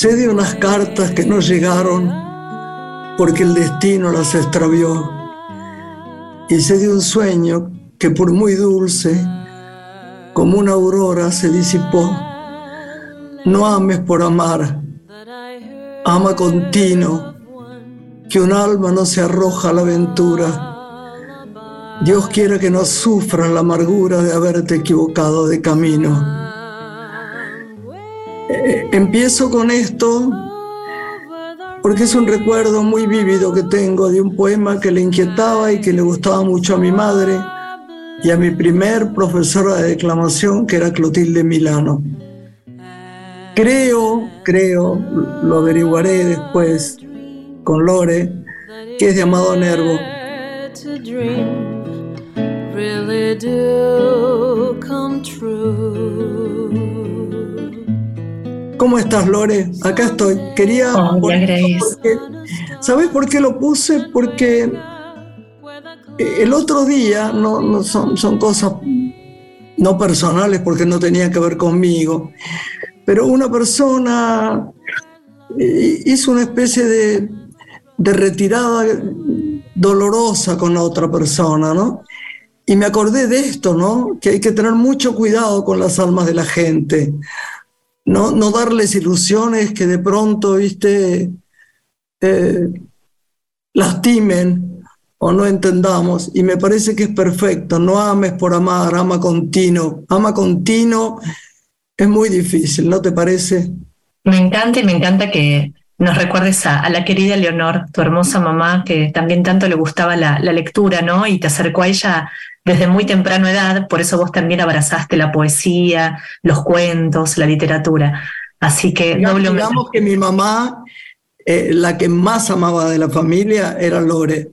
Sé de unas cartas que no llegaron porque el destino las extravió. Y sé de un sueño que por muy dulce, como una aurora, se disipó. No ames por amar, ama continuo, que un alma no se arroja a la aventura. Dios quiere que no sufras la amargura de haberte equivocado de camino empiezo con esto porque es un recuerdo muy vívido que tengo de un poema que le inquietaba y que le gustaba mucho a mi madre y a mi primer profesora de declamación, que era Clotilde Milano. Creo, creo, lo averiguaré después con Lore, que es de Amado Nervo. ¿Cómo estás, Lore? Acá estoy. Quería. Oh, ¿Sabes por qué lo puse? Porque eh, el otro día, no, son, son cosas no personales porque no tenía que ver conmigo, pero una persona eh, hizo una especie de, de retirada dolorosa con la otra persona, ¿no? Y me acordé de esto, ¿no? Que hay que tener mucho cuidado con las almas de la gente no, no darles ilusiones que de pronto, viste, eh, lastimen o no entendamos. Y me parece que es perfecto. No ames por amar, ama continuo. Ama continuo es muy difícil, ¿no te parece? Me encanta y me encanta que nos recuerdes a, la querida Leonor, tu hermosa mamá, que también tanto le gustaba la, la lectura, ¿no? Y te acercó a ella desde muy temprana edad, por eso vos también abrazaste la poesía, los cuentos, la literatura. Así que digamos, digamos que mi mamá, eh, la que más amaba de la familia, era Lore.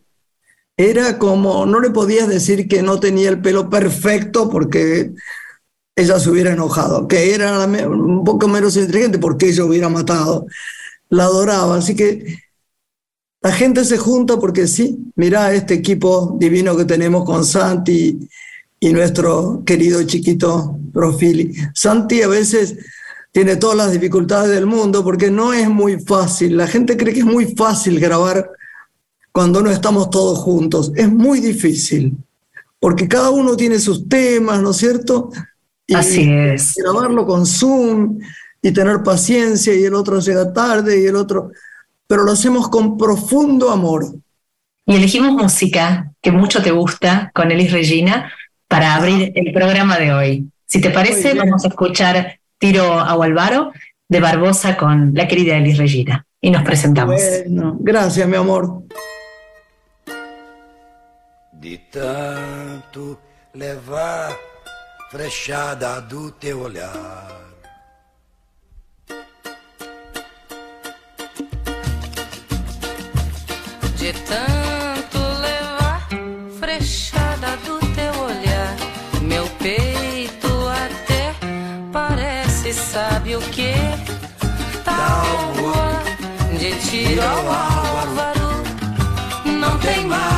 Era como, no le podías decir que no tenía el pelo perfecto porque ella se hubiera enojado, que era un poco menos inteligente porque ella hubiera matado. La adoraba, así que la gente se junta porque sí, mira este equipo divino que tenemos con Santi y nuestro querido chiquito Profili. Santi a veces tiene todas las dificultades del mundo porque no es muy fácil. La gente cree que es muy fácil grabar cuando no estamos todos juntos. Es muy difícil porque cada uno tiene sus temas, ¿no es cierto? Y Así es. Grabarlo con Zoom y tener paciencia y el otro llega tarde y el otro pero lo hacemos con profundo amor. Y elegimos música que mucho te gusta con Elis Regina para abrir el programa de hoy. Si te parece, vamos a escuchar Tiro a Gualvaro de Barbosa con la querida Elis Regina. Y nos presentamos. Bueno, gracias, mi amor. De tanto levar frechada do teu olhar de tanto levar frechada do teu olhar, meu peito até parece, sabe o que? Tábua de tiro ao álvaro, não tem mais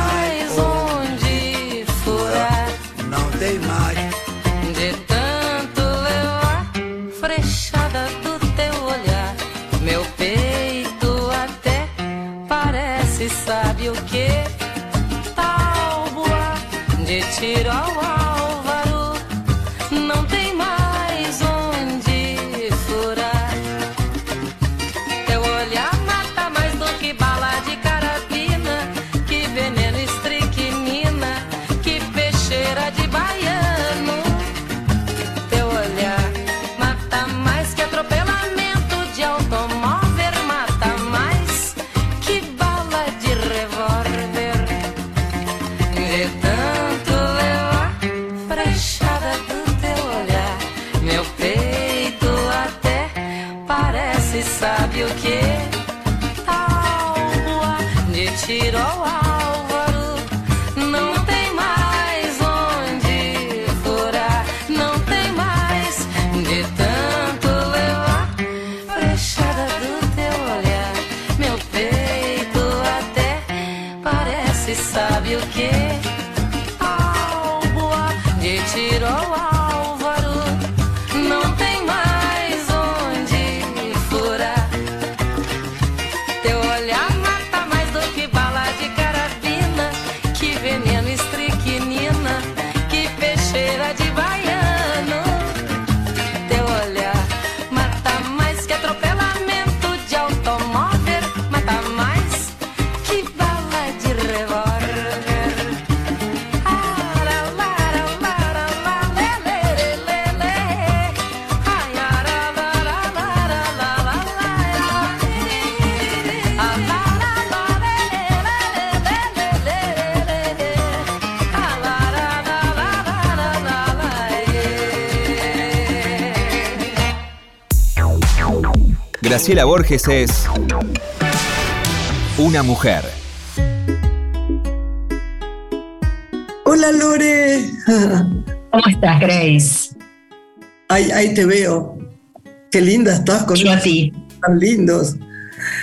Graciela Borges es una mujer. Hola Lore. ¿Cómo estás, Grace? Ahí, ahí te veo. Qué linda estás con Yo a ti. tan lindos.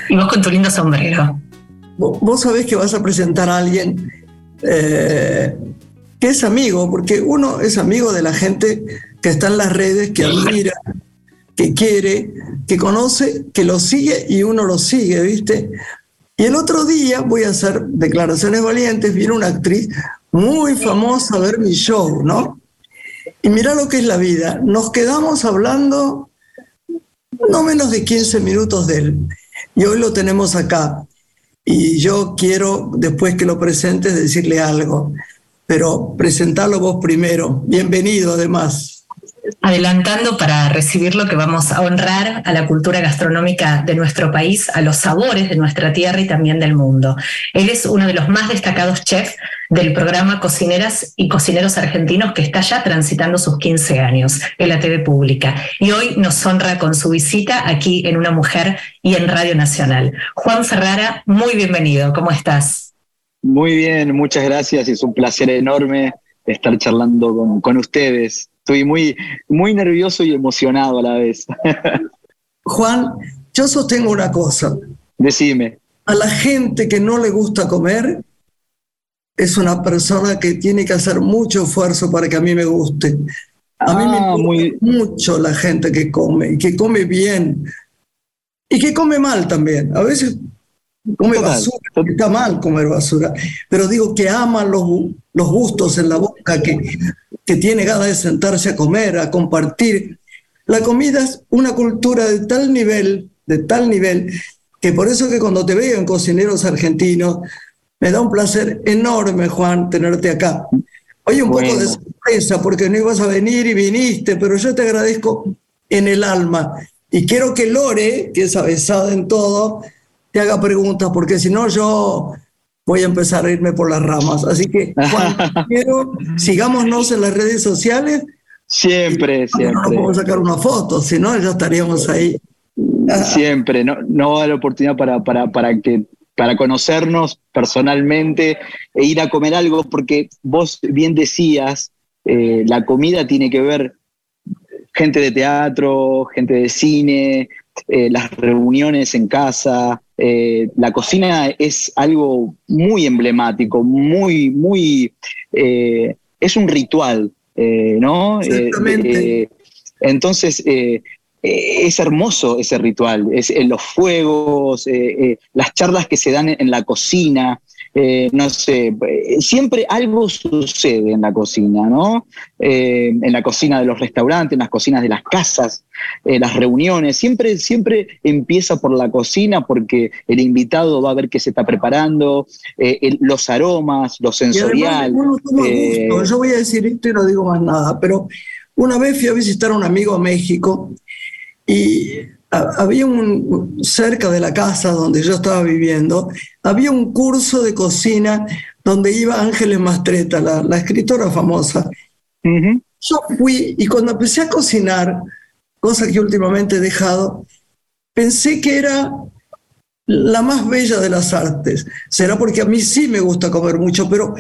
Y vos con tu lindo sombrero. Vo- Vos sabés que vas a presentar a alguien eh, que es amigo, porque uno es amigo de la gente que está en las redes, que admira, que quiere, que conoce, que lo sigue y uno lo sigue, ¿viste? Y el otro día voy a hacer declaraciones valientes, viene una actriz muy famosa a ver mi show, ¿no? Y mira lo que es la vida. Nos quedamos hablando no menos de 15 minutos de él. Y hoy lo tenemos acá. Y yo quiero, después que lo presentes, decirle algo. Pero presentarlo vos primero. Bienvenido, además. Adelantando para recibir lo que vamos a honrar a la cultura gastronómica de nuestro país, a los sabores de nuestra tierra y también del mundo. Él es uno de los más destacados chefs del programa Cocineras y Cocineros Argentinos que está ya transitando sus 15 años en la TV pública. Y hoy nos honra con su visita aquí en Una Mujer y en Radio Nacional. Juan Ferrara, muy bienvenido. ¿Cómo estás? Muy bien, muchas gracias. Es un placer enorme estar charlando con, con ustedes. Estoy muy, muy nervioso y emocionado a la vez. Juan, yo sostengo una cosa. Decime. A la gente que no le gusta comer, es una persona que tiene que hacer mucho esfuerzo para que a mí me guste. A mí me Ah, gusta muy- mucho la gente que come y que come bien y que come mal también. A veces come Total. basura, está mal comer basura, pero digo que ama los, los gustos en la boca, que, que tiene ganas de sentarse a comer, a compartir. La comida es una cultura de tal nivel, de tal nivel, que por eso que cuando te veo en Cocineros Argentinos, me da un placer enorme, Juan, tenerte acá. Oye, un poco de Bueno. sorpresa porque no ibas a venir y viniste, pero yo te agradezco en el alma. Y quiero que Lore, que es avesada en todo, te haga preguntas, porque si no yo voy a empezar a irme por las ramas. Así que, quiero, sigámonos en las redes sociales. Siempre, No siempre. podemos sacar una foto, si no ya estaríamos ahí. Siempre. No, no va a dar oportunidad para, para, para que para conocernos personalmente e ir a comer algo, porque vos bien decías, eh, la comida tiene que ver gente de teatro, gente de cine, eh, las reuniones en casa. Eh, la cocina es algo muy emblemático, muy, muy, eh, es un ritual, eh, ¿no? Exactamente. entonces, es hermoso ese ritual, es los fuegos, las charlas que se dan en la cocina, eh, no sé, eh, siempre algo sucede en la cocina, ¿no? Eh, en la cocina de los restaurantes, en las cocinas de las casas, eh, las reuniones, siempre, siempre empieza por la cocina porque el invitado va a ver qué se está preparando, eh, el- los aromas, lo además sensorial. uno toma eh, gusto. Yo voy a decir esto y no digo más nada, pero una vez fui a visitar a un amigo a México y había un, cerca de la casa donde yo estaba viviendo, había un curso de cocina donde iba Ángeles Mastreta, la, la escritora famosa. Yo fui y cuando empecé a cocinar, cosa que últimamente he dejado, pensé que era la más bella de las artes. Será porque a mí sí me gusta comer mucho, pero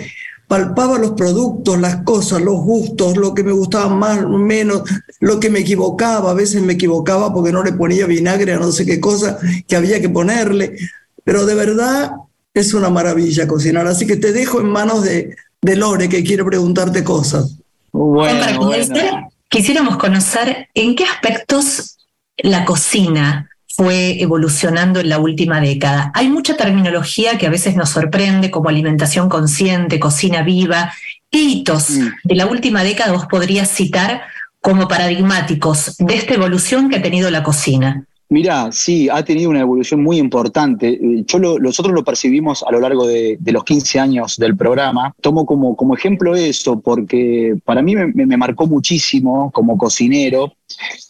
palpaba los productos, las cosas, los gustos, lo que me gustaba más o menos, lo que me equivocaba. A veces me equivocaba porque no le ponía vinagre a no sé qué cosa que había que ponerle. Pero de verdad es una maravilla cocinar. Así que te dejo en manos de, de Lore, que quiere preguntarte cosas. Para Bueno, comenzar, bueno. quisiéramos conocer en qué aspectos la cocina fue evolucionando en la última década. Hay mucha terminología que a veces nos sorprende, como alimentación consciente, cocina viva. ¿Qué hitos Mm. de la última década vos podrías citar como paradigmáticos de esta evolución que ha tenido la cocina? Mirá, sí, ha tenido una evolución muy importante. Eh, Yo lo- nosotros lo percibimos a lo largo de, de los 15 años del programa. Tomo como, como ejemplo eso porque para mí me, me marcó muchísimo como cocinero.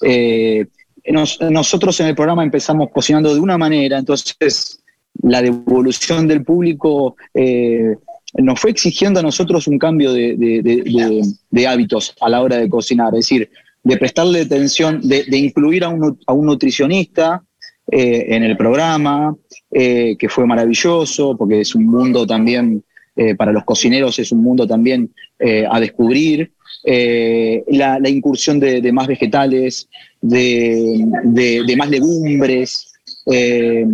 Eh, nos- nosotros en el programa empezamos cocinando de una manera, entonces la devolución del público eh, nos fue exigiendo a nosotros un cambio de, hábitos a la hora de cocinar, es decir, de prestarle atención, de, incluir a un, nutricionista eh, en el programa, eh, que fue maravilloso, porque es un mundo también, eh, para los cocineros es un mundo también eh, a descubrir. Eh, la, incursión de, más vegetales, de, más legumbres, eh,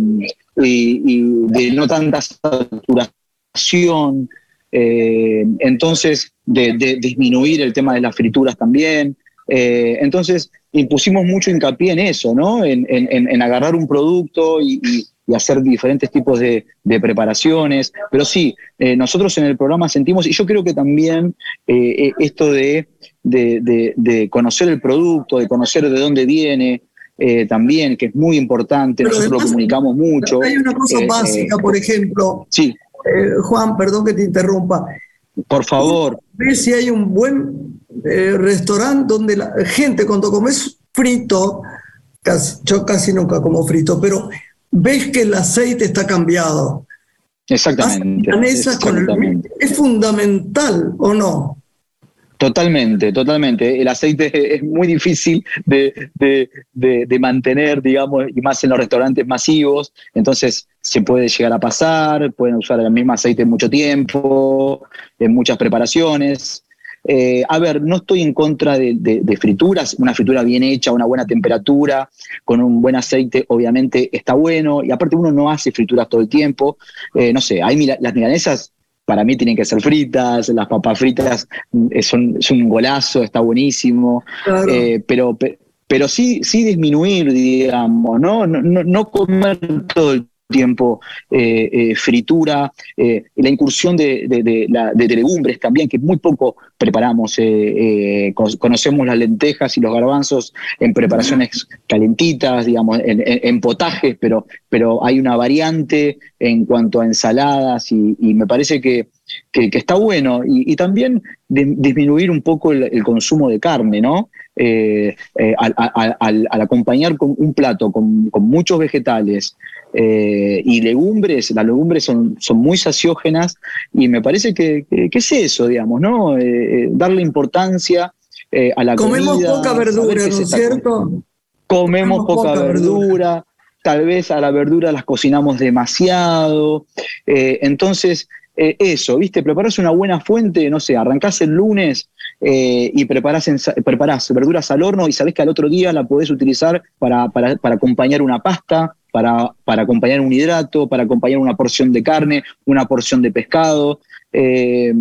y, de no tanta saturación. eh, entonces, de, disminuir el tema de las frituras también. Entonces, impusimos mucho hincapié en eso, ¿no? En, agarrar un producto y- y hacer diferentes tipos de, de preparaciones. Pero sí, eh, nosotros en el programa sentimos, y yo creo que también eh, eh, esto de, de- de- conocer el producto, de conocer de dónde viene, eh, también, que es muy importante, Pero nosotros lo comunicamos mucho. Hay una cosa básica, por ejemplo, Sí, Juan, perdón que te interrumpa. por favor. Ve si hay un buen eh, restaurante donde la gente cuando comes frito, casi- yo casi nunca como frito, pero ves que el aceite está cambiado. Exactamente. El- es fundamental o no. Totalmente, totalmente. El aceite es muy difícil de, de- de- de mantener, digamos, y más en los restaurantes masivos. Entonces se puede llegar a pasar, pueden usar el mismo aceite mucho tiempo, en muchas preparaciones. Eh, a ver, no estoy en contra de, de- de frituras. Una fritura bien hecha, a una buena temperatura, con un buen aceite, obviamente está bueno. Y aparte uno no hace frituras todo el tiempo. Eh, no sé, hay mila- las milanesas para mí tienen que ser fritas, las papas fritas mm, son, es un golazo, está buenísimo, Claro. eh, pero, pe- pero sí, sí disminuir, digamos, ¿no? No, no- no comer todo el tiempo eh, eh, fritura, eh, la incursión de, de- de legumbres también, que muy poco preparamos, co- conocemos las lentejas y los garbanzos en preparaciones calentitas, digamos, en, potajes, pero, pero hay una variante en cuanto a ensaladas y, me parece que, que- está bueno. Y, también di- disminuir un poco el consumo de carne, ¿no? Eh, eh, al, al- al- al acompañar con un plato con, con muchos vegetales eh, y legumbres, las legumbres son, son muy saciógenas y me parece que, que- que es eso, digamos, ¿no? Darle importancia a la Comemos comida. poca verdura, ¿no es cierto? comemos Comemos poca, poca verdura, tal vez a la verdura las cocinamos demasiado. eh, entonces, eh, eso, ¿viste? Preparás una buena fuente, no sé, arrancás el lunes eh, y preparás, ensa- preparás verduras al horno y sabés que al otro día la podés utilizar para, para- para acompañar una pasta, para, para acompañar un hidrato, para acompañar una porción de carne, una porción de pescado. eh,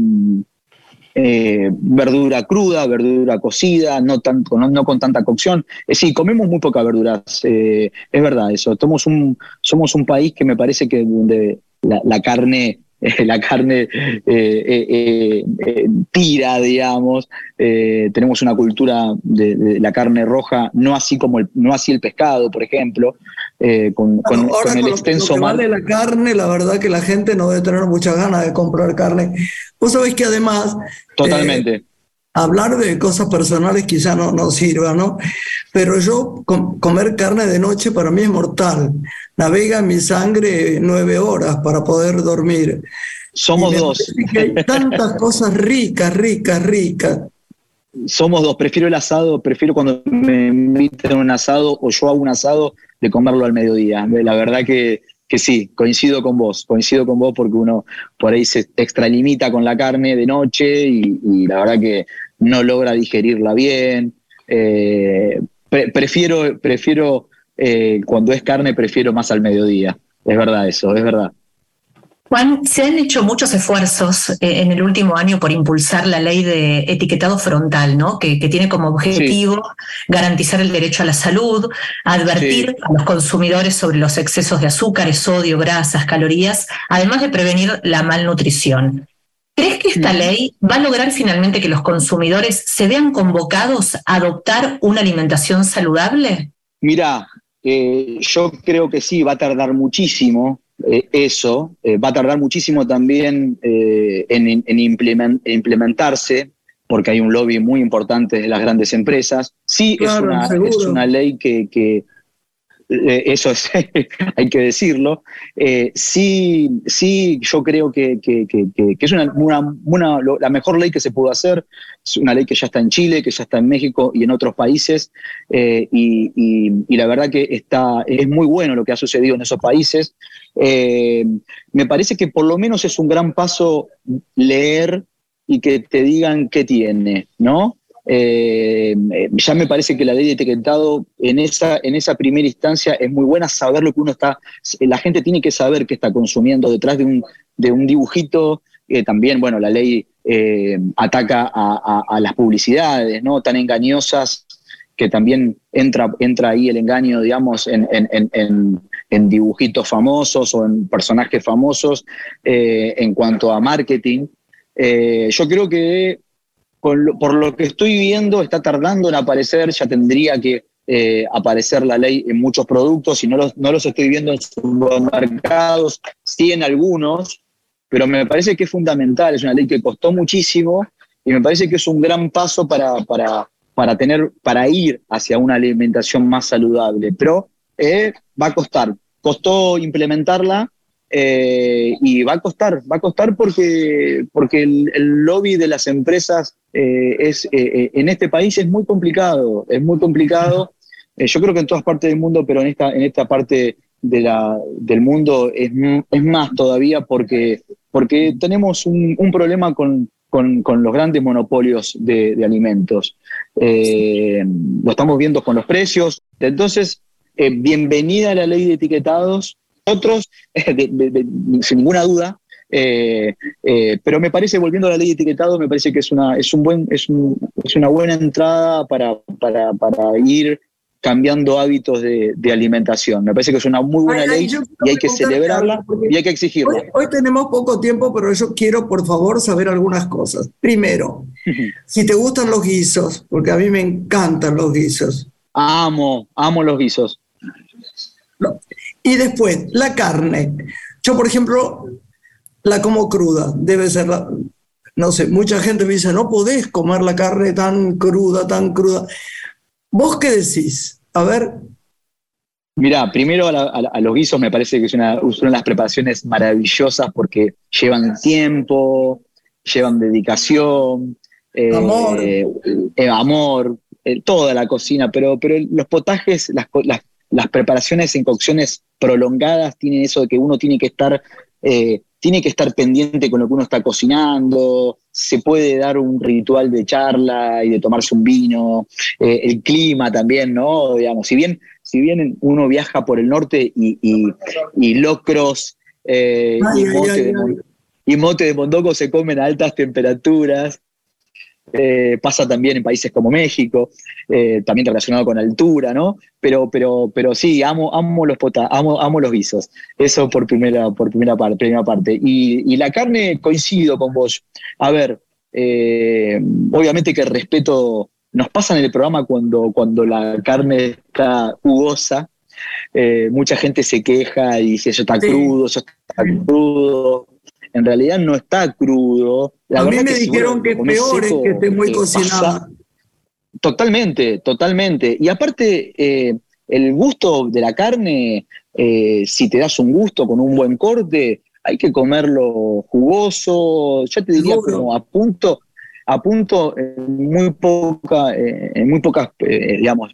eh, verdura cruda, verdura cocida, no, tan, no, no con tanta cocción. Eh, sí, comemos muy pocas verduras, es verdad eso. Somos un, somos un país que me parece que donde la carne, eh, la carne eh, eh, eh, tira, digamos. Tenemos una cultura de, de la carne roja, no así como el, no así el pescado, por ejemplo, con, con- Bueno, ahora con el con extenso lo que mar. vale la carne, la verdad que la gente no debe tener muchas ganas de comprar carne. Vos sabés que además Totalmente. Hablar de cosas personales quizá no, no sirva, ¿no? Pero yo com- comer carne de noche para mí es mortal. Navega en mi sangre nueve horas para poder dormir. Somos dos. que hay tantas cosas ricas, ricas, ricas. Somos dos, prefiero el asado, prefiero cuando me invitan a un asado o yo hago un asado de comerlo al mediodía. La verdad que, que sí, coincido con vos, coincido con vos porque uno por ahí se extralimita con la carne de noche y, y la verdad que no logra digerirla bien. Eh, pre- prefiero, prefiero eh, cuando es carne, prefiero más al mediodía. Es verdad eso, es verdad. Juan, se han hecho muchos esfuerzos eh, en el último año por impulsar la ley de etiquetado frontal, ¿no? Que, que tiene como objetivo garantizar el derecho a la salud, advertir Sí. a los consumidores sobre los excesos de azúcares, sodio, grasas, calorías, además de prevenir la malnutrición. ¿Crees que esta Mm. ley va a lograr finalmente que los consumidores se vean convocados a adoptar una alimentación saludable? Mira, eh, yo creo que sí, va a tardar muchísimo eh, eso, eh, va a tardar muchísimo también eh, en, en implemen- en implementarse, porque hay un lobby muy importante de las grandes empresas. Sí, es, una, seguro. es una ley que, que, eh, eso es, hay que decirlo. Eh, sí, sí, yo creo que, es una, la mejor ley que se pudo hacer. Es una ley que ya está en Chile, que ya está en México y en otros países. eh, y, y- la verdad que está, es muy bueno lo que ha sucedido en esos países. Me parece que por lo menos es un gran paso leer y que te digan qué tiene, ¿no? Eh, eh, ya me parece que la ley de etiquetado en esa, en esa primera instancia es muy buena saber lo que uno está, la gente tiene que saber qué está consumiendo detrás de un, de un dibujito. eh, también, bueno, la ley eh, ataca a, las publicidades, ¿no? Tan engañosas que también entra, entra ahí el engaño, digamos, en, en- dibujitos famosos o en personajes famosos en cuanto a marketing. Yo creo que por lo que estoy viendo está tardando en aparecer, ya tendría que eh, aparecer la ley en muchos productos y no los, no los estoy viendo en supermercados, sí en algunos, pero me parece que es fundamental, es una ley que costó muchísimo y me parece que es un gran paso para, para, para, tener, para ir hacia una alimentación más saludable, pero eh, va a costar, costó implementarla eh, y va a costar, va a costar porque, porque el, lobby de las empresas eh, es, eh, en este país es muy complicado, es muy complicado. Yo creo que en todas partes del mundo, pero en esta, en esta parte del mundo es, es más todavía porque, porque tenemos un, problema con, con, con los grandes monopolios de, de alimentos. Lo estamos viendo con los precios. Entonces, bienvenida a la ley de etiquetados. Otros, de- de- de- sin ninguna duda, eh, eh, pero me parece, volviendo a la ley de etiquetados, me parece que es una, es un buen, es, un- es una buena entrada para, para, para ir cambiando hábitos de, de alimentación. Me parece que es una muy buena Ay, ley y hay que celebrarla y hay que exigirla. Hoy, hoy tenemos poco tiempo, pero yo quiero, por favor, saber algunas cosas. Primero, si te gustan los guisos, porque a mí me encantan los guisos. Amo, amo los guisos. Y después, la carne. Yo, por ejemplo, la como cruda. Debe ser la... No sé, mucha gente me dice, no podés comer la carne tan cruda, tan cruda. ¿Vos qué decís? A ver, Mirá, primero a, la- a los guisos me parece que es una, es una de las preparaciones maravillosas porque llevan tiempo, llevan dedicación, eh, Amor. eh, amor, eh, toda la cocina, pero, pero los potajes, las, las, las preparaciones en cocciones prolongadas tienen eso de que uno tiene que estar, eh, tiene que estar pendiente con lo que uno está cocinando, se puede dar un ritual de charla y de tomarse un vino, eh, el clima también, ¿no? Digamos, si bien, si bien uno viaja por el norte y, y- y locros eh, Ay, y, mote ay, de ay. y mote de mondongo se comen a altas temperaturas, eh, pasa también en países como México, eh, también relacionado con altura, ¿no? Pero, pero, pero sí, amo, amo los pota, amo, amo los guisos. Eso por primera, por primera parte, primera parte. Y, y la carne coincido con vos. A ver, eh, obviamente que respeto. Nos pasa en el programa cuando, cuando la carne está jugosa. mucha gente se queja y dice eso está Sí. crudo, eso está crudo. En realidad no está crudo. La a mí me que si dijeron que es peor es que esté muy eh, cocinada. pasa- Totalmente, totalmente. Y aparte, eh, el gusto de la carne, eh, si te das un gusto con un buen corte, hay que comerlo jugoso, ya te diría Seguro. como a punto, a punto en muy poca, eh, en muy pocas, eh, digamos,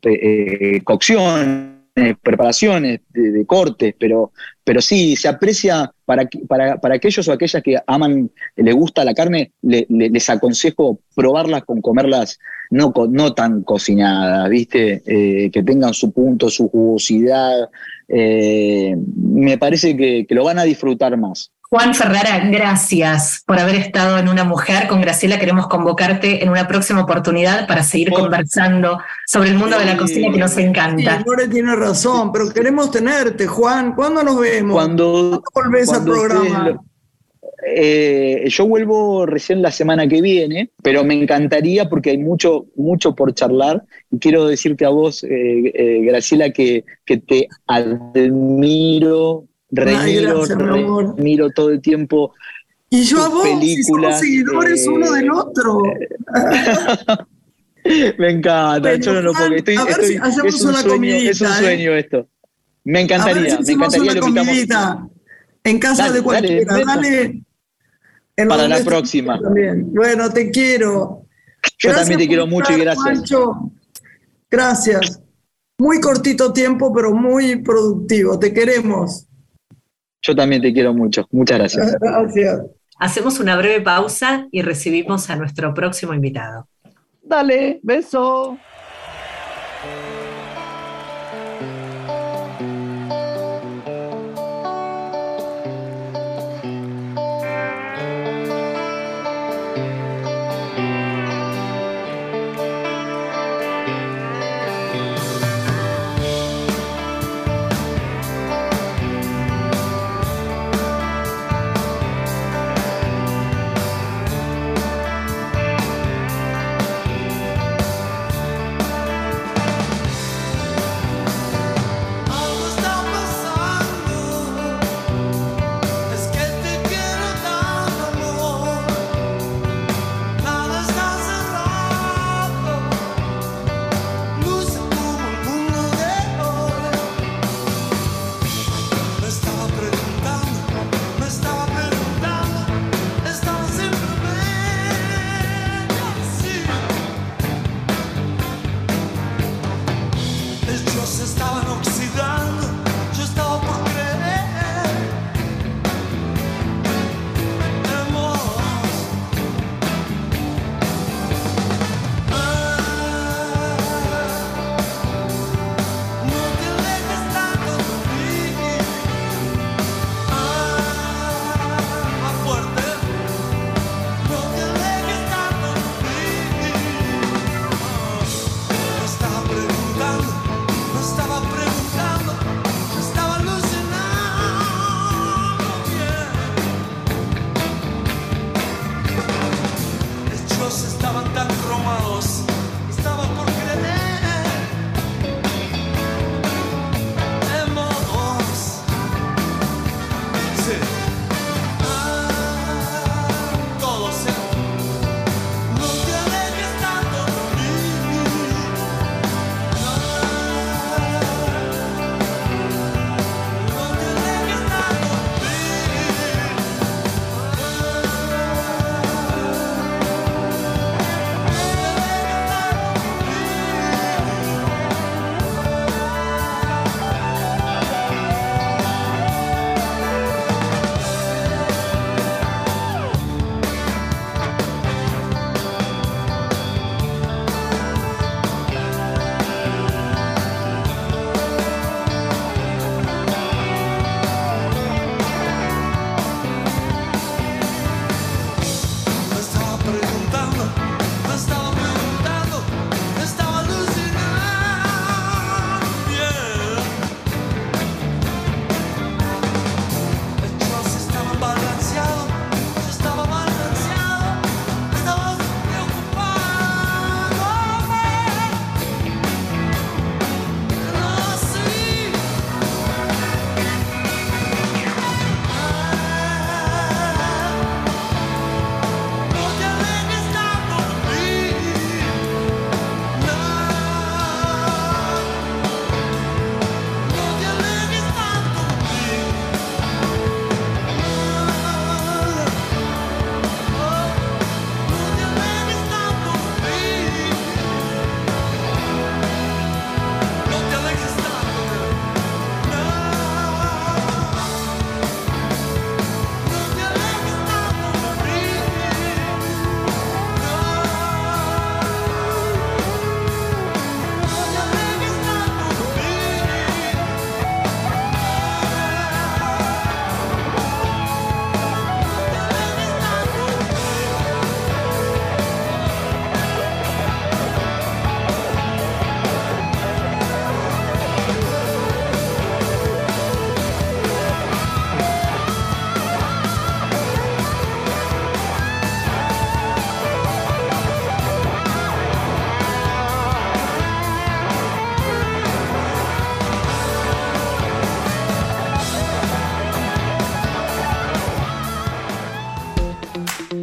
eh, preparaciones de, cortes, pero, pero sí, se aprecia para, para, para aquellos o aquellas que aman, le gusta la carne, le- le- les aconsejo probarlas con comerlas no, no tan cocinadas, ¿viste? Eh, que tengan su punto, su jugosidad. eh, me parece que lo van a disfrutar más. Juan Ferrara, gracias por haber estado en Una Mujer. Con Graciela queremos convocarte en una próxima oportunidad para seguir Por- conversando sobre el mundo de la cocina que nos Sí, encanta. Lore tiene razón, pero queremos tenerte, Juan. ¿Cuándo nos vemos? Cuando, ¿Cuándo volvés al cuando programa? lo- Eh, yo vuelvo recién la semana que viene, pero me encantaría porque hay mucho, mucho por charlar. Y quiero decirte a vos, eh, eh, Graciela, que, que te admiro, remiro, gracias, mi amor. remiro todo el tiempo. Y yo a vos, si somos seguidores eh, uno del otro. Me encanta, Bueno, yo no lo puedo estoy- a ver estoy- si hacemos es un una sueño, comidita, es un ¿eh? sueño esto. Me encantaría, si me encantaría lo comidita en casa Dale, de cualquiera. dale, Dale. Para la próxima. También. Bueno, te quiero. Yo Gracias también te quiero mucho y estar, gracias. Gracias. Muy cortito tiempo, pero muy productivo. Te queremos. Yo también te quiero mucho. Muchas gracias. Gracias. Hacemos una breve pausa y recibimos a nuestro próximo invitado. Dale, beso.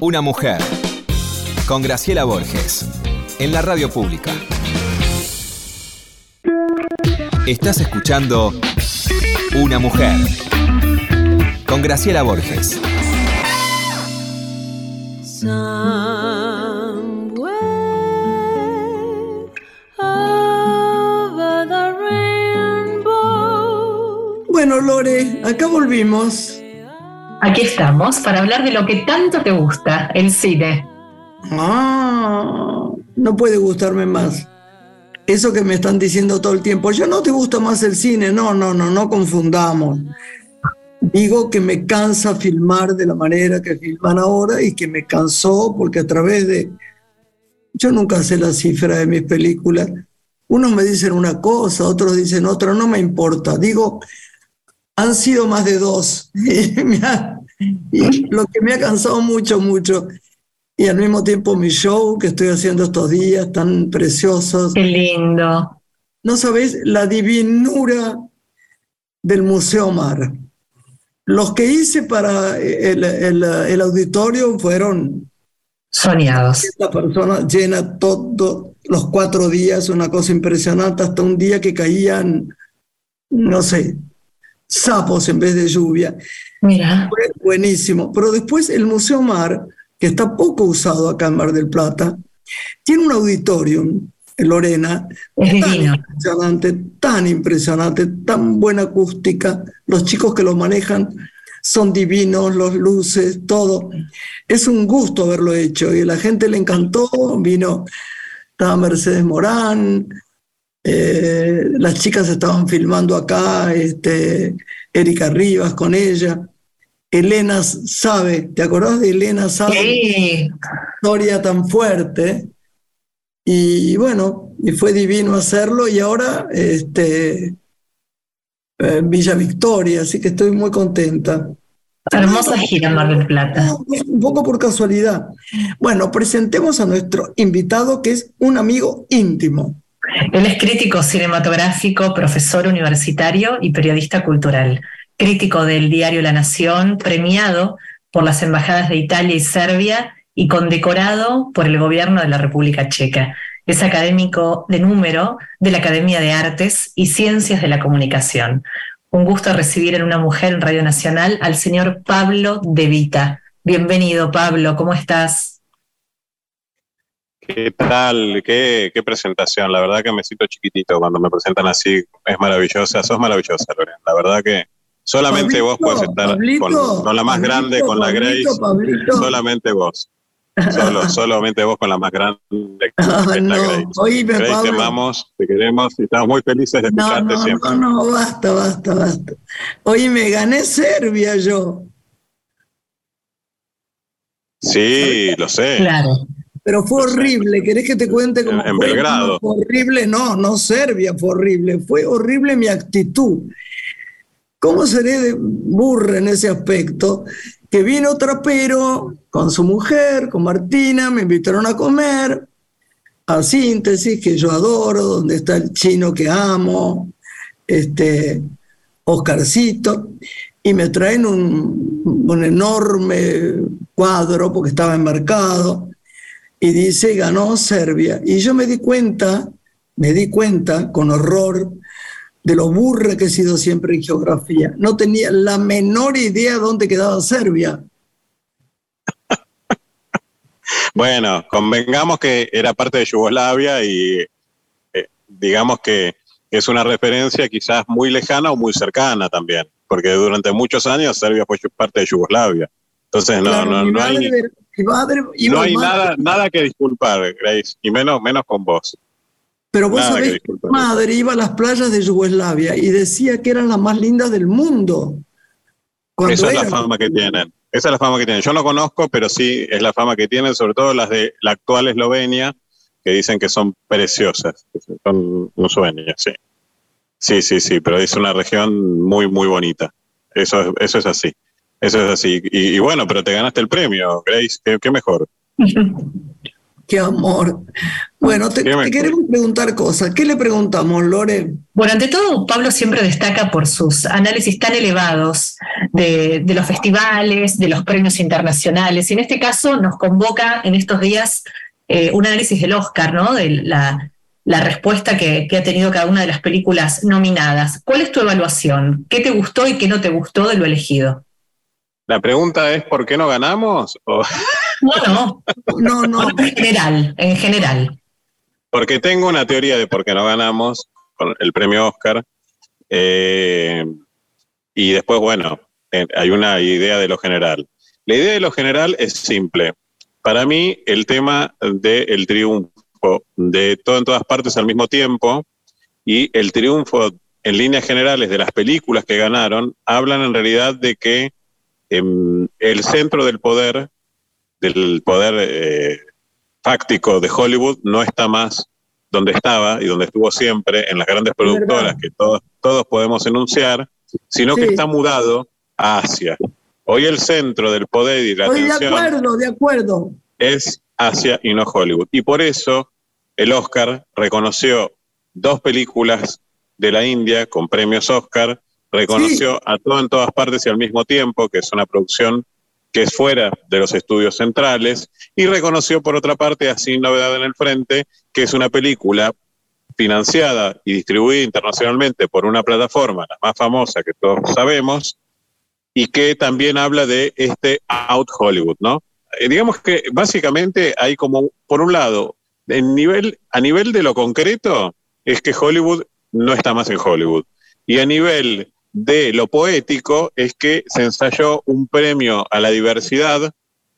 Una mujer. Con Graciela Borges. En la radio pública. Estás escuchando Una mujer. Con Graciela Borges. Somewhere over the rainbow. Bueno, Lore, acá volvimos. Aquí estamos para hablar de lo que tanto te gusta, el cine. Ah, no puede gustarme más. Eso que me están diciendo todo el tiempo, ya no te gusta más el cine, no, no, no, no confundamos. Digo que me cansa filmar de la manera que filman ahora y que me cansó porque a través de... Yo nunca sé la cifra de mis películas. Unos me dicen una cosa, otros dicen otra, no me importa. Digo, han sido más de dos. Me ha- y lo que me ha cansado mucho, mucho. Y al mismo tiempo mi show que estoy haciendo estos días tan preciosos. Qué lindo. No sabéis la divinura del Museo Mar. Los que hice para el, el- el auditorio fueron Soñados. esta persona llena todos los cuatro días, una cosa impresionante, hasta un día que caían, no sé, sapos en vez de lluvia. Mira, Fue buenísimo. Pero después el Museo Mar, que está poco usado acá en Mar del Plata, tiene un auditorium en Lorena es tan divino. impresionante, tan impresionante, tan buena acústica. Los chicos que lo manejan son divinos, los luces, todo. Es un gusto haberlo hecho y a la gente le encantó. Vino, estaba Mercedes Morán, eh, las chicas estaban filmando acá, este, Erika Rivas con ella. Elena sabe, ¿te acordás de Elena sabe? Sí, historia tan fuerte. Y bueno, y fue divino hacerlo y ahora este, en Villa Victoria, así que estoy muy contenta. hermosa gira Mar del Plata. Un poco por casualidad. Bueno, presentemos a nuestro invitado que es un amigo íntimo. Él es crítico cinematográfico, profesor universitario y periodista cultural. Crítico del diario La Nación, premiado por las embajadas de Italia y Serbia y condecorado por el gobierno de la República Checa. Es académico de número de la Academia de Artes y Ciencias de la Comunicación. Un gusto recibir en Una Mujer en Radio Nacional al señor Pablo De Vita. Bienvenido, Pablo, ¿cómo estás? ¿Qué tal? ¿Qué, qué presentación? La verdad que me siento chiquitito cuando me presentan así. Es maravillosa. Sos maravillosa, Lorena. La verdad que solamente vos puedes estar Pablito, con, con la más Pablito, grande, con la Grace. Pablito. Solamente vos. Solo, solamente vos con la más grande. que Ah, es la no, Grace. oíme, Grace, te amamos, te queremos y estamos muy felices de No, escucharte no, siempre. no, no, basta, basta, basta. Oye, me gané Serbia yo, Sí, lo sé. Claro. Pero fue horrible. ¿Querés que te cuente cómo En- en fue? Belgrado. Fue horrible, no, no Serbia fue horrible, fue horrible mi actitud. ¿Cómo seré de burra en ese aspecto? Que vino trapero con su mujer, con Martina, me invitaron a comer a Síntesis, que yo adoro, donde está el chino que amo, este, Oscarcito, y me traen un, un enorme cuadro porque estaba enmarcado y dice ganó Serbia. Y yo me di cuenta, me di cuenta con horror de lo burra que he sido siempre en geografía. No tenía la menor idea dónde quedaba Serbia. Bueno, convengamos que era parte de Yugoslavia y eh, digamos que es una referencia quizás muy lejana o muy cercana también, porque durante muchos años Serbia fue parte de Yugoslavia. Entonces no, Claro, no, no hay, mi madre no hay nada, nada que disculpar, Grace, y menos, menos con vos. Pero vos nada que sabés, mi disculpar. madre iba a las playas de Yugoslavia y decía que eran las más lindas del mundo. Cuando Esa es la fama que tienen. Esa es la fama que tienen. Yo no conozco, pero sí es la fama que tienen, sobre todo las de la actual Eslovenia, que dicen que son preciosas. que Son Eslovenia, sí. Sí, sí, sí, pero es una región muy, muy bonita. Eso es, eso es así. Eso es así. Y, y bueno, pero te ganaste el premio, Grace. ¿Qué, qué mejor? Qué amor. Bueno, te, queremos preguntar cosas. ¿Qué le preguntamos, Lore? Bueno, ante todo, Pablo siempre destaca por sus análisis tan elevados de, de los festivales, de los premios internacionales. Y en este caso nos convoca en estos días eh, un análisis del Oscar, ¿no? De la, la respuesta que, que ha tenido cada una de las películas nominadas. ¿Cuál es tu evaluación? ¿Qué te gustó y qué no te gustó de lo elegido? La pregunta es, ¿por qué no ganamos? O- No, no, No, no. en general, en general. porque tengo una teoría de por qué no ganamos con el premio Oscar. Eh, y después, bueno, hay una idea de lo general. La idea de lo general es simple. Para mí, el tema del triunfo de todo en todas partes al mismo tiempo y el triunfo en líneas generales de las películas que ganaron hablan en realidad de que em, el centro del poder, del poder eh, fáctico de Hollywood, no está más donde estaba y donde estuvo siempre en las grandes productoras que todos, todos podemos enunciar, sino que está mudado a Asia. Hoy el centro del poder y la Estoy de acuerdo, de acuerdo. es Asia y no Hollywood. Y por eso el Oscar reconoció dos películas de la India con premios Oscar, reconoció a todo en todas partes y al mismo tiempo, que es una producción que es fuera de los estudios centrales, y reconoció por otra parte a Sin Novedad en el Frente, que es una película financiada y distribuida internacionalmente por una plataforma, la más famosa que todos sabemos, y que también habla de este Out Hollywood, ¿no? Eh, digamos que básicamente hay como, por un lado, en nivel, a nivel de lo concreto, es que Hollywood no está más en Hollywood. Y a nivel de lo poético, es que se ensayó un premio a la diversidad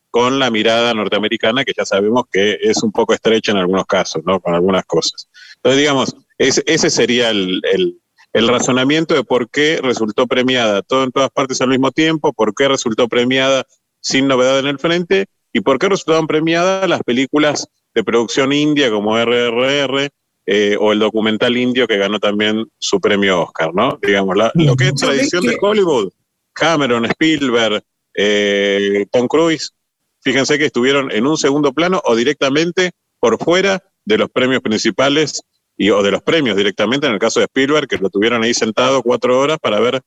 con la mirada norteamericana, que ya sabemos que es un poco estrecha en algunos casos, ¿no? Con algunas cosas. Entonces, digamos, es- ese sería el, el- el razonamiento de por qué resultó premiada todo en todas partes al mismo tiempo, por qué resultó premiada sin novedad en el frente y por qué resultaron premiadas las películas de producción india como RRR eh, o el documental indio que ganó también su premio Oscar, ¿no? Digamos, la- lo que es ¿Sabés tradición de Hollywood, Cameron, Spielberg, eh, Tom Cruise, fíjense que estuvieron en un segundo plano o directamente por fuera de los premios principales y, o de los premios directamente, en el caso de Spielberg, que lo tuvieron ahí sentado cuatro horas para ver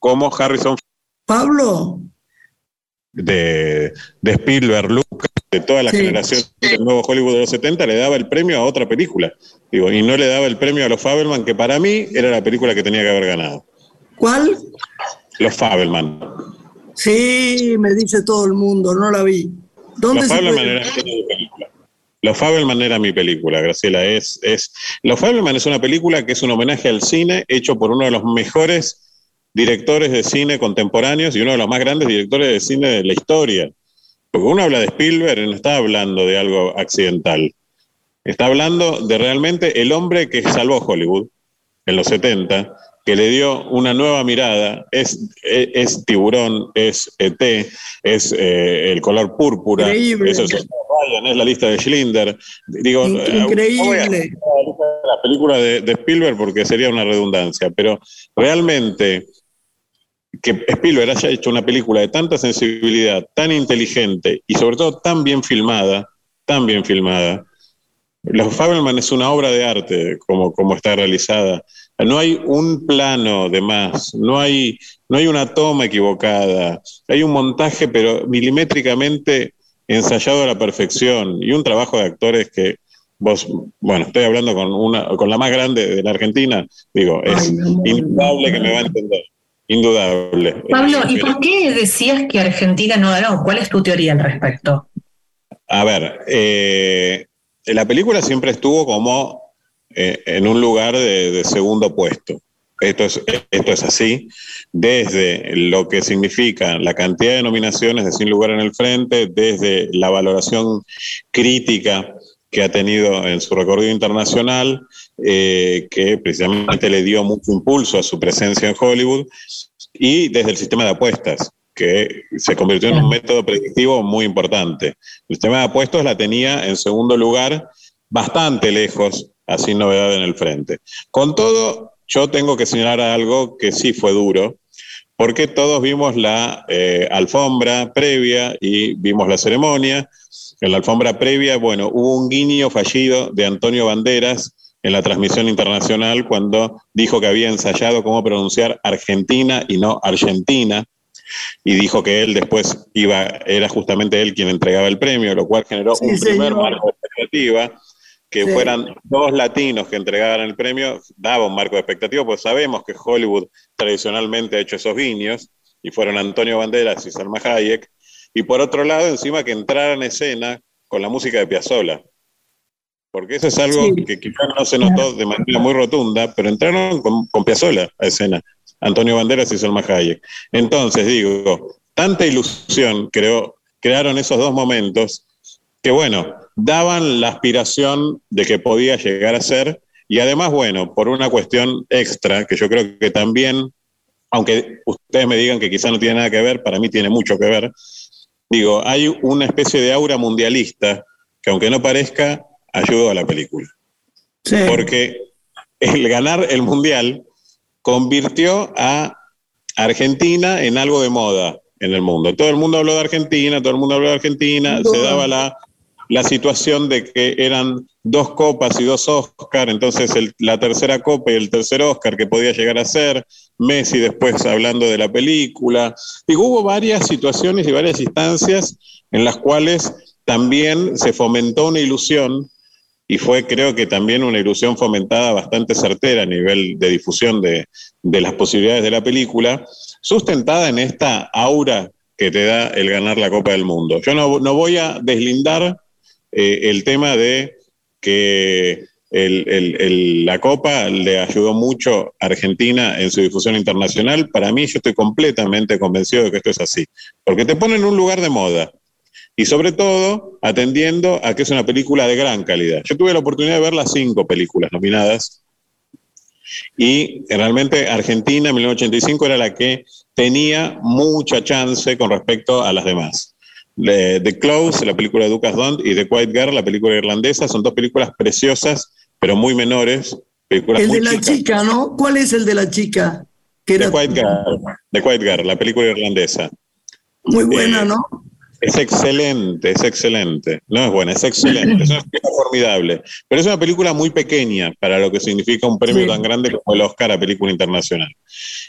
cómo Harrison Pablo, de, de Spielberg, Lucas, de toda la Sí. generación del nuevo Hollywood de los 70, le daba el premio a otra película. Digo, y no le daba el premio a los Fabelman, que para mí era la película que tenía que haber ganado. ¿cuál? Los Fabelman. Sí, me dice todo el mundo, no la vi. ¿Dónde Los se Fabelman era mi película. Los Fabelman era mi película, Graciela. Es, es, Los Fabelman es una película que es un homenaje al cine hecho por uno de los mejores directores de cine contemporáneos y uno de los más grandes directores de cine de la historia. Porque uno habla de Spielberg no está hablando de algo accidental. Está hablando de realmente el hombre que salvó Hollywood en los 70, que le dio una nueva mirada. Es, es, es tiburón, es ET, es eh, el color púrpura, Increíble. eso es Ryan, es la lista de Schindler. Digo, eh, no voy a- Increíble. la película de, de Spielberg porque sería una redundancia, pero realmente que Spielberg haya hecho una película de tanta sensibilidad, tan inteligente y sobre todo tan bien filmada, tan bien filmada. Los Fabelman es una obra de arte como, como está realizada. No hay un plano de más, no hay, no hay una toma equivocada, hay un montaje pero milimétricamente ensayado a la perfección y un trabajo de actores que vos, bueno, estoy hablando con, una, con la más grande de la Argentina, digo, es Ay, que me va a entender, indudable. Pablo, ¿y por qué decías que Argentina no ganó? ¿Cuál es tu teoría al respecto? A ver, eh, la película siempre estuvo como eh, en un lugar de, de segundo puesto. Esto es, esto es así, desde lo que significa la cantidad de nominaciones de Sin Lugar en el Frente, desde la valoración crítica que ha tenido en su recorrido internacional, eh, que precisamente le dio mucho impulso a su presencia en Hollywood, y desde el sistema de apuestas, que se convirtió en un método predictivo muy importante. El sistema de apuestos la tenía en segundo lugar, bastante lejos, así novedad en el frente. Con todo, yo tengo que señalar algo que sí fue duro, porque todos vimos la eh, alfombra previa y vimos la ceremonia. En la alfombra previa, bueno, hubo un guiño fallido de Antonio Banderas en la transmisión internacional cuando dijo que había ensayado cómo pronunciar Argentina y no Argentina, y dijo que él después iba, era justamente él quien entregaba el premio, lo cual generó Sí, un primer marco de expectativa. Que Sí. fueran dos latinos que entregaran el premio, daba un marco de expectativa, pues sabemos que Hollywood tradicionalmente ha hecho esos guiños, y fueron Antonio Banderas y Salma Hayek, y por otro lado, encima que entraran en escena con la música de Piazzolla. Porque eso es algo Sí. que quizás no se notó de manera muy rotunda, pero entraron con, con Piazzolla a escena, Antonio Banderas y Salma Hayek. Entonces, digo, tanta ilusión creó, crearon esos dos momentos que, bueno, daban la aspiración de que podía llegar a ser, y además, bueno, por una cuestión extra, que yo creo que también, aunque ustedes me digan que quizás no tiene nada que ver, para mí tiene mucho que ver, digo, hay una especie de aura mundialista que aunque no parezca, ayudó a la película. Sí. Porque el ganar el mundial convirtió a Argentina en algo de moda en el mundo. Todo el mundo habló de Argentina, todo el mundo habló de Argentina, se daba la, la situación de que eran dos copas y dos Oscar, entonces la tercera copa y el tercer Oscar que podía llegar a ser, Messi después hablando de la película. Digo, hubo varias situaciones y varias instancias en las cuales también se fomentó una ilusión y fue creo que también una ilusión fomentada bastante certera a nivel de difusión de, de las posibilidades de la película, sustentada en esta aura que te da el ganar la Copa del Mundo. Yo no, no voy a deslindar eh, el tema de que el- el- el- la Copa le ayudó mucho a Argentina en su difusión internacional. Para mí, yo estoy completamente convencido de que esto es así, porque te pone en un lugar de moda y sobre todo atendiendo a que es una película de gran calidad. Yo tuve la oportunidad de ver las cinco películas nominadas y realmente Argentina en 1985 era la que tenía mucha chance con respecto a las demás. The Close, la película de Lucas Dont, y The Quiet Girl, la película irlandesa, son dos películas preciosas, pero muy menores. Películas El muy de la chicas. chica, ¿no? ¿Cuál es el de la chica? Que The era Quiet Girl, The Quiet Girl, la película irlandesa. muy buena, Eh, ¿no? Es excelente, es excelente. No es buena, es excelente. Es una película formidable. Pero es una película muy pequeña para lo que significa un premio Sí. tan grande como el Oscar a Película Internacional.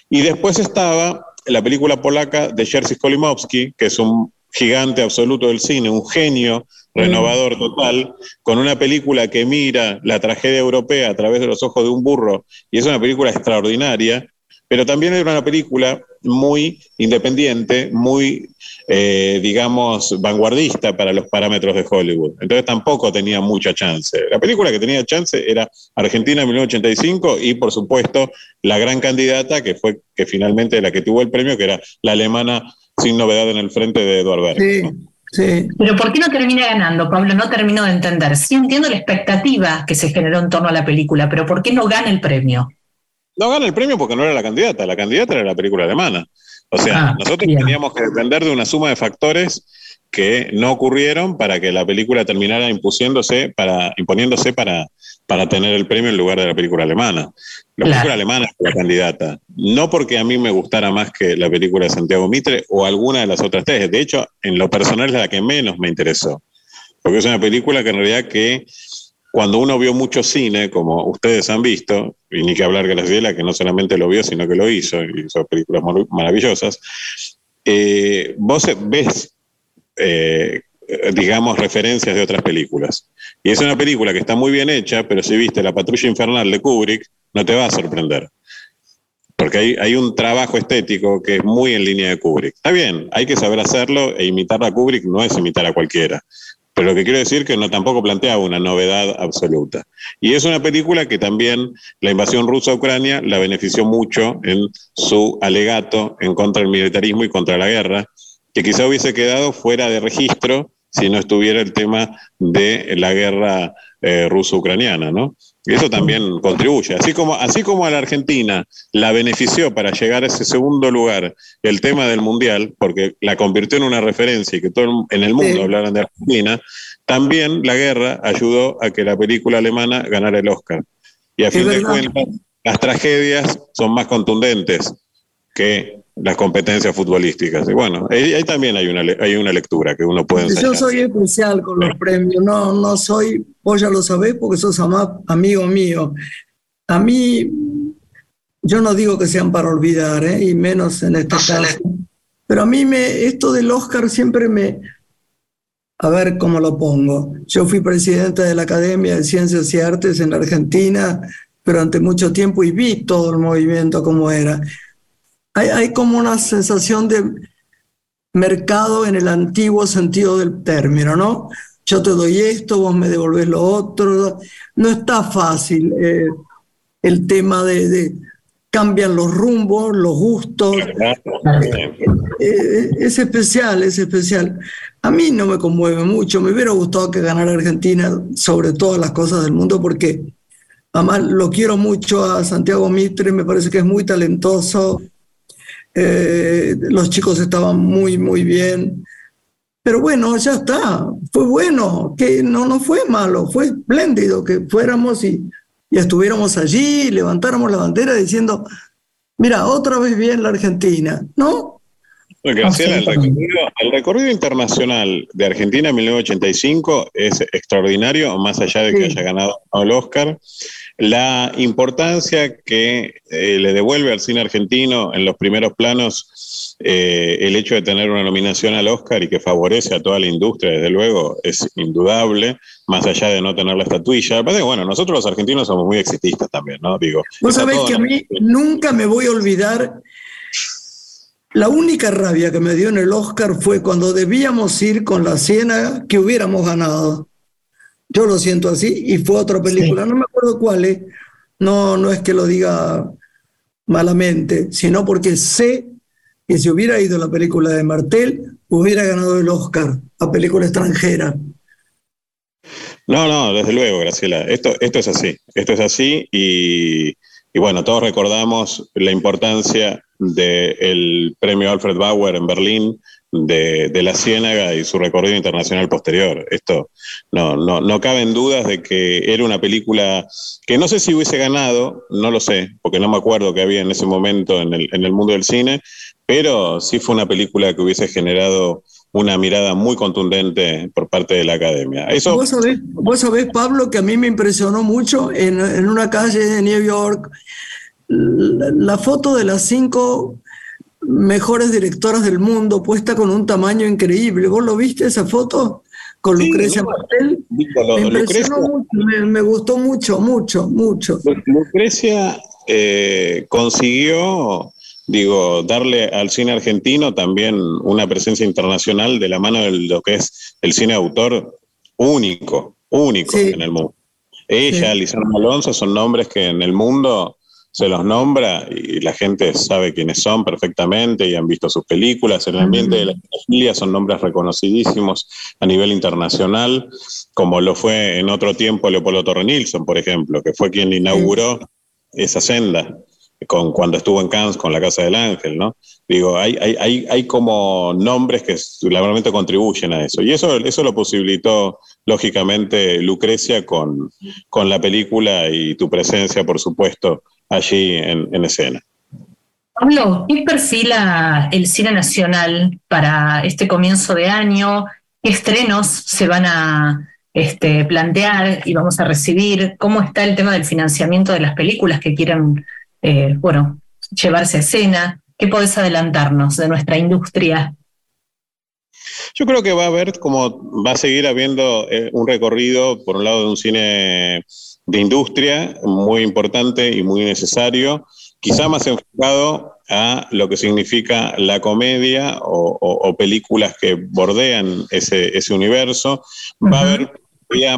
Y después estaba la película polaca de Jerzy Skolimowski, que es un gigante absoluto del cine, un genio renovador total, con una película que mira la tragedia europea a través de los ojos de un burro, y es una película extraordinaria, pero también era una película muy independiente, muy, eh, digamos, vanguardista para los parámetros de Hollywood. Entonces tampoco tenía mucha chance. La película que tenía chance era Argentina en 1985 y, por supuesto, la gran candidata que fue que finalmente la que tuvo el premio, que era la alemana sin novedad en el frente de Eduard Berg. Sí, ¿no? sí. Pero ¿por qué no termina ganando, Pablo? No termino de entender. Sí entiendo la expectativa que se generó en torno a la película, pero ¿por qué no gana el premio? No gana el premio porque no era la candidata, la candidata era la película alemana. O sea, Ah, nosotros bien. teníamos que depender de una suma de factores que no ocurrieron para que la película terminara impusiéndose para, imponiéndose para, para tener el premio en lugar de la película alemana. La Claro. película alemana es la candidata. No porque a mí me gustara más que la película de Santiago Mitre o alguna de las otras tres. De hecho, en lo personal es la que menos me interesó. Porque es una película que en realidad que cuando uno vio mucho cine, como ustedes han visto, y ni que hablar Graciela, que no solamente lo vio, sino que lo hizo, y hizo películas mar- maravillosas, eh, vos ves, eh, digamos, referencias de otras películas. Y es una película que está muy bien hecha, pero si viste La Patrulla Infernal de Kubrick, no te va a sorprender. Porque hay, hay un trabajo estético que es muy en línea de Kubrick. Está bien, hay que saber hacerlo e imitar a Kubrick no es imitar a cualquiera. Pero lo que quiero decir que no tampoco plantea una novedad absoluta. Y es una película que también la invasión rusa a Ucrania la benefició mucho en su alegato en contra del militarismo y contra la guerra, que quizá hubiese quedado fuera de registro si no estuviera el tema de la guerra eh, ruso-ucraniana, ¿no? Y eso también contribuye. Así como, así como a la Argentina la benefició para llegar a ese segundo lugar el tema del Mundial, porque la convirtió en una referencia y que todo en el mundo Sí. hablaran de Argentina, también la guerra ayudó a que la película alemana ganara el Oscar. Y a Es fin de cuentas, las tragedias son más contundentes que las competencias futbolísticas. Y bueno, ahí, ahí también hay una, hay una lectura que uno puede Yo ensayar. soy especial con los premios, no, no soy, vos ya lo sabés porque sos amigo mío. A mí, yo no digo que sean para olvidar, ¿eh? y menos en este caso, pero a mí me, esto del Oscar siempre me, a ver cómo lo pongo. Yo fui presidente de la Academia de Ciencias y Artes en la Argentina durante mucho tiempo y vi todo el movimiento como era. Hay, hay como una sensación de mercado en el antiguo sentido del término, ¿no? Yo te doy esto, vos me devolvés lo otro. No está fácil eh, el tema de, de cambian los rumbos, los gustos. Eh, es especial, es especial. A mí no me conmueve mucho, me hubiera gustado que ganara Argentina sobre todas las cosas del mundo porque además lo quiero mucho a Santiago Mitre, me parece que es muy talentoso, eh, los chicos estaban muy, muy bien. Pero bueno, ya está, fue bueno, que no, no fue malo, fue espléndido que fuéramos y, y estuviéramos allí, levantáramos la bandera diciendo, mira, otra vez bien la Argentina, ¿no? Bueno, Graciela, el recorrido, el recorrido internacional de Argentina en 1985 es extraordinario, más allá de que Sí. haya ganado el Oscar. La importancia que eh, le devuelve al cine argentino en los primeros planos eh, el hecho de tener una nominación al Oscar y que favorece a toda la industria, desde luego, es indudable, más allá de no tener la estatuilla. Aparte, bueno, nosotros los argentinos somos muy exitistas también, ¿no? Digo, Vos sabés que a mí nunca me voy a olvidar. La única rabia que me dio en el Oscar fue cuando debíamos ir con la Ciénaga que hubiéramos ganado. Yo lo siento así y fue otra película, no me acuerdo cuál es. No, no es que lo diga malamente, sino porque sé que si hubiera ido la película de Martel, hubiera ganado el Oscar a película extranjera. No, no, desde luego, Graciela. Esto, esto es así. Esto es así y, y bueno, todos recordamos la importancia del premio Alfred Bauer en Berlín de, la Ciénaga y su recorrido internacional posterior. Esto no, no, no caben dudas de que era una película que no sé si hubiese ganado, no lo sé, porque no me acuerdo qué había en ese momento en el, en el mundo del cine, pero sí fue una película que hubiese generado una mirada muy contundente por parte de la academia. Eso Vos sabés, vos sabés, Pablo, que a mí me impresionó mucho en, en una calle de New York la, la foto de las cinco mejores directoras del mundo puesta con un tamaño increíble. ¿Vos lo viste esa foto? Con Sí, Lucrecia no. Martel. Me Lucrecia, impresionó mucho, me, me gustó mucho, mucho, mucho. Lu- Lucrecia eh, consiguió, digo, darle al cine argentino también una presencia internacional de la mano de lo que es el cine autor único, único Sí. en el mundo. Ella, Sí. Alonso, son nombres que en el mundo se los nombra y la gente sabe quiénes son perfectamente y han visto sus películas. En el ambiente de la familia son nombres reconocidísimos a nivel internacional, como lo fue en otro tiempo Leopoldo Torre Nilsson, por ejemplo, que fue quien inauguró esa senda con, cuando estuvo en Cannes con la Casa del Ángel, ¿no? Digo, hay, hay, hay, como nombres que realmente contribuyen a eso. Y eso, eso lo posibilitó, lógicamente, Lucrecia con, con la película y tu presencia, por supuesto, allí en, en escena. Pablo, ¿qué perfila el cine nacional para este comienzo de año? ¿Qué estrenos se van a este, plantear y vamos a recibir? ¿Cómo está el tema del financiamiento de las películas que quieran, eh, bueno, llevarse a escena? ¿Qué podés adelantarnos de nuestra industria? Yo creo que va a haber, como va a seguir habiendo eh, un recorrido, por un lado, de un cine de industria muy importante y muy necesario, quizá más enfocado a lo que significa la comedia o, o- o películas que bordean ese, ese universo. Va a haber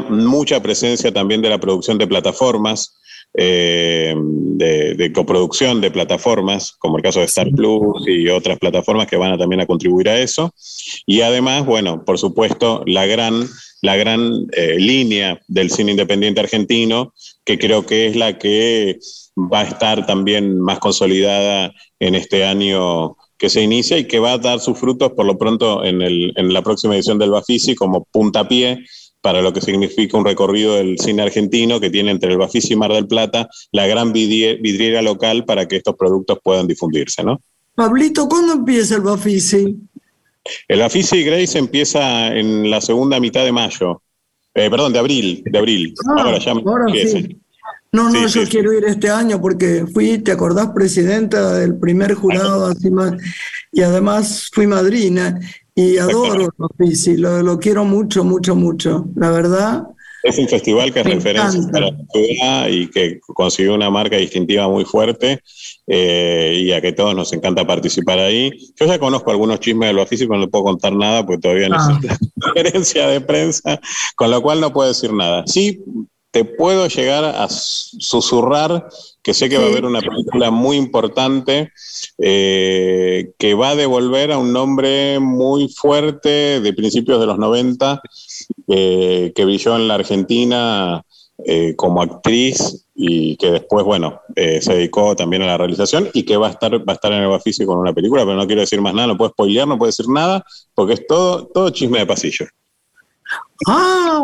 mucha presencia también de la producción de plataformas, eh, de, de coproducción de plataformas, como el caso de Star. Plus y otras plataformas que van a también a contribuir a eso. Y además, bueno, por supuesto, la gran, la gran eh, línea del cine independiente argentino, que creo que es la que va a estar también más consolidada en este año que se inicia y que va a dar sus frutos por lo pronto en, el, en la próxima edición del Bafisi como puntapié para lo que significa un recorrido del cine argentino que tiene entre el Bafisi y Mar del Plata la gran vidrie- vidriera local para que estos productos puedan difundirse, ¿no? Pablito, ¿cuándo empieza el Bafisi? El Bafisi Grace empieza en la segunda mitad de mayo. Eh, perdón, de abril, de abril. Ah, ahora ya ahora sí. No, no, Sí, yo sí. quiero ir este año porque fui, ¿te acordás, presidenta del primer jurado? así más, y además fui madrina y adoro Bafisi, lo, lo quiero mucho, mucho, mucho. La verdad, Es un festival que es Me referencia encanta. para la ciudad y que consiguió una marca distintiva muy fuerte eh, y a que todos nos encanta participar ahí. Yo ya conozco algunos chismes del Bafisi, pero no le puedo contar nada porque todavía no Ah. es la conferencia de prensa, con lo cual no puedo decir nada. Sí, te puedo llegar a susurrar que sé que va a haber una película muy importante eh, que va a devolver a un nombre muy fuerte de principios de los 90 eh, que brilló en la Argentina eh, como actriz y que después, bueno, se dedicó también a la realización y que va a estar, va a estar en el Bafisi con una película, pero no quiero decir más nada, no puedo spoilear, no puedo decir nada, porque es todo, todo chisme de pasillo. Ah,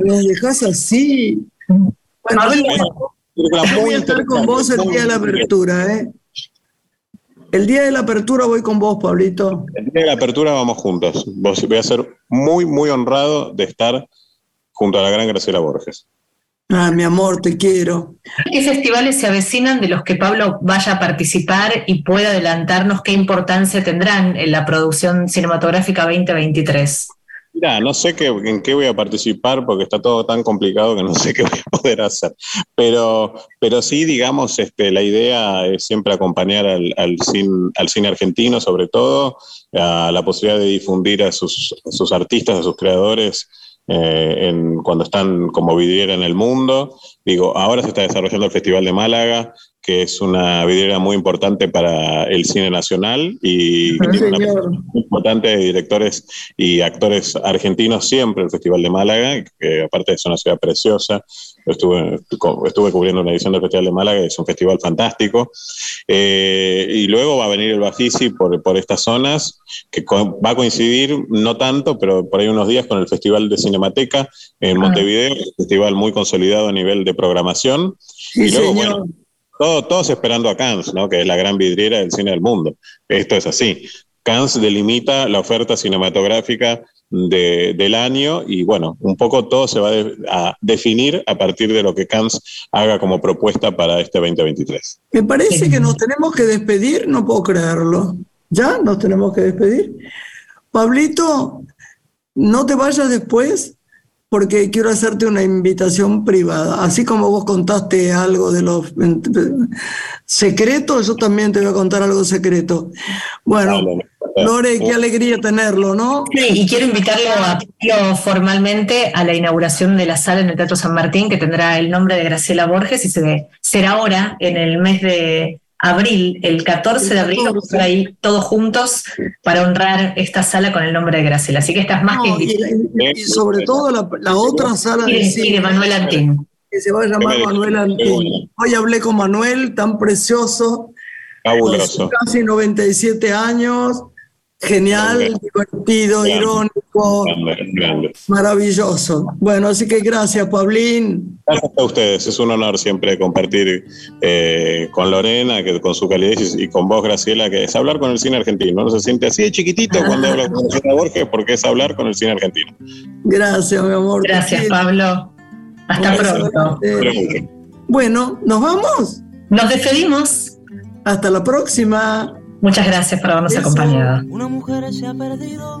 los dejas así. Bueno, yo yo voy a estar con vos el día de la apertura, ¿eh? El día de la apertura voy con vos, Pablito. El día de la apertura vamos juntos. Vos- Voy a ser muy, muy honrado de estar junto a la gran Graciela Borges. Ah, mi amor, te quiero. ¿Qué festivales se avecinan de los que Pablo vaya a participar y pueda adelantarnos qué importancia tendrán en la producción cinematográfica 2023? No sé qué, en qué voy a participar porque está todo tan complicado que no sé qué voy a poder hacer. Pero, pero sí, digamos, este, la idea es siempre acompañar al, cine, argentino, sobre todo, a la posibilidad de difundir a sus, artistas, a sus creadores. eh, cuando están como vidriera en el mundo. Digo, ahora se está desarrollando el Festival de Málaga, que es una vidriera muy importante para el cine nacional y que Sí, tiene una muy importante de directores y actores argentinos siempre el Festival de Málaga, que aparte es una ciudad preciosa. Estuve, estuve cubriendo una edición del Festival de Málaga, es un festival fantástico. Eh, y luego va a venir el Bafisi por, por estas zonas, que co- va a coincidir, no tanto, pero por ahí unos días con el Festival de Cinemateca en Ah. Montevideo, un festival muy consolidado a nivel de programación. Sí, Y luego, señor. bueno, todo- todos esperando a Cannes, ¿no? que es la gran vidriera del cine del mundo. Esto es así. Cannes delimita la oferta cinematográfica de- del año y bueno, un poco todo se va a definir a partir de lo que Cannes haga como propuesta para este 2023. Me parece que nos tenemos que despedir, no puedo creerlo. ¿Ya nos tenemos que despedir? Pablito, no te vayas después porque quiero hacerte una invitación privada. Así como vos contaste algo de los secretos, yo también te voy a contar algo secreto. Bueno, Lore, qué alegría tenerlo, ¿no? Sí, y quiero invitarlo a formalmente a la inauguración de la sala en el Teatro San Martín, que tendrá el nombre de Graciela Borges y se, será ahora en el mes de abril, el 14 de abril, vamos a estar ahí todos juntos para honrar esta sala con el nombre de Graciela. Así que estás más que No, y, invitado. y sobre todo la, la otra sala Y de cine de Manuel Antín. que se va a llamar Manuel Antín. Hoy hablé con Manuel, tan precioso, Fabuloso. casi 97 años, genial, divertido, irónico, Grande, grande. maravilloso. Bueno, así que gracias, Pablín. Gracias a ustedes, es un honor siempre compartir eh, con Lorena, que con su calidez, y, con vos, Graciela, que es hablar con el cine argentino. No se siente así de chiquitito cuando hablo con Graciela Borges, porque es hablar con el cine argentino. Gracias, mi amor. Gracias. Pablo. Hasta pronto. Bueno, nos vamos. Nos despedimos. Hasta la próxima. Muchas gracias por habernos Eso. acompañado. Una mujer se ha perdido.